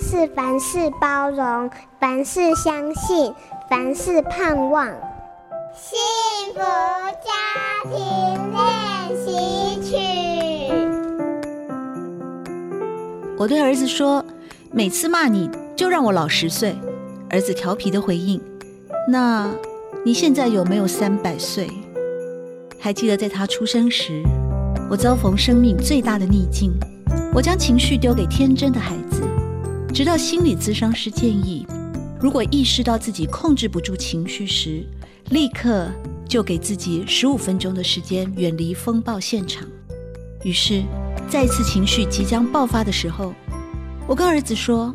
是凡事包容，凡事相信，凡事盼望。幸福家庭练习曲。我对儿子说：“每次骂你就让我老十岁。”儿子调皮的回应：“那你现在有没有三百岁？”还记得在他出生时，我遭逢生命最大的逆境，我将情绪丢给天真的孩子，直到心理咨商师建议，如果意识到自己控制不住情绪时，立刻就给自己十五分钟的时间远离风暴现场。于是，再一次情绪即将爆发的时候，我跟儿子说：“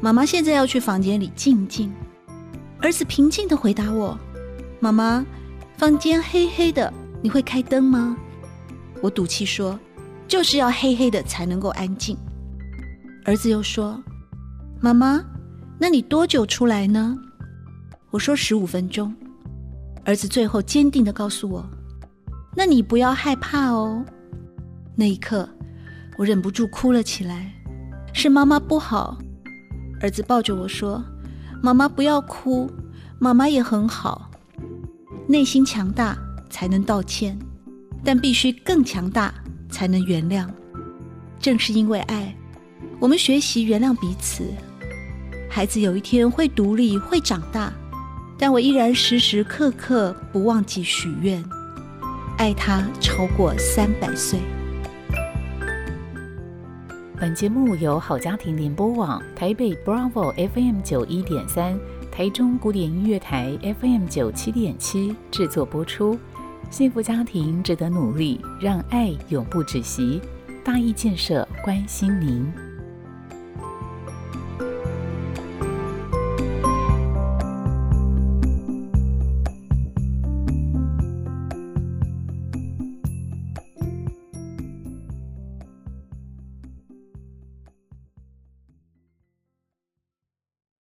妈妈现在要去房间里静静。”儿子平静地回答我：“妈妈。”房间黑黑的，你会开灯吗？我赌气说，就是要黑黑的才能够安静。儿子又说：“妈妈，那你多久出来呢？”我说：“十五分钟。”儿子最后坚定地告诉我：“那你不要害怕哦。”那一刻，我忍不住哭了起来。是妈妈不好。儿子抱着我说：“妈妈不要哭，妈妈也很好。”内心强大才能道歉，但必须更强大才能原谅。正是因为爱，我们学习原谅彼此。孩子有一天会独立，会长大，但我依然时时刻刻不忘记许愿，爱他超过三百岁。本节目由好家庭联播网台北 Bravo FM 九一点三。台中古典音乐台 FM 九七点七制作播出，幸福家庭值得努力，让爱永不止息。大义建设关心您。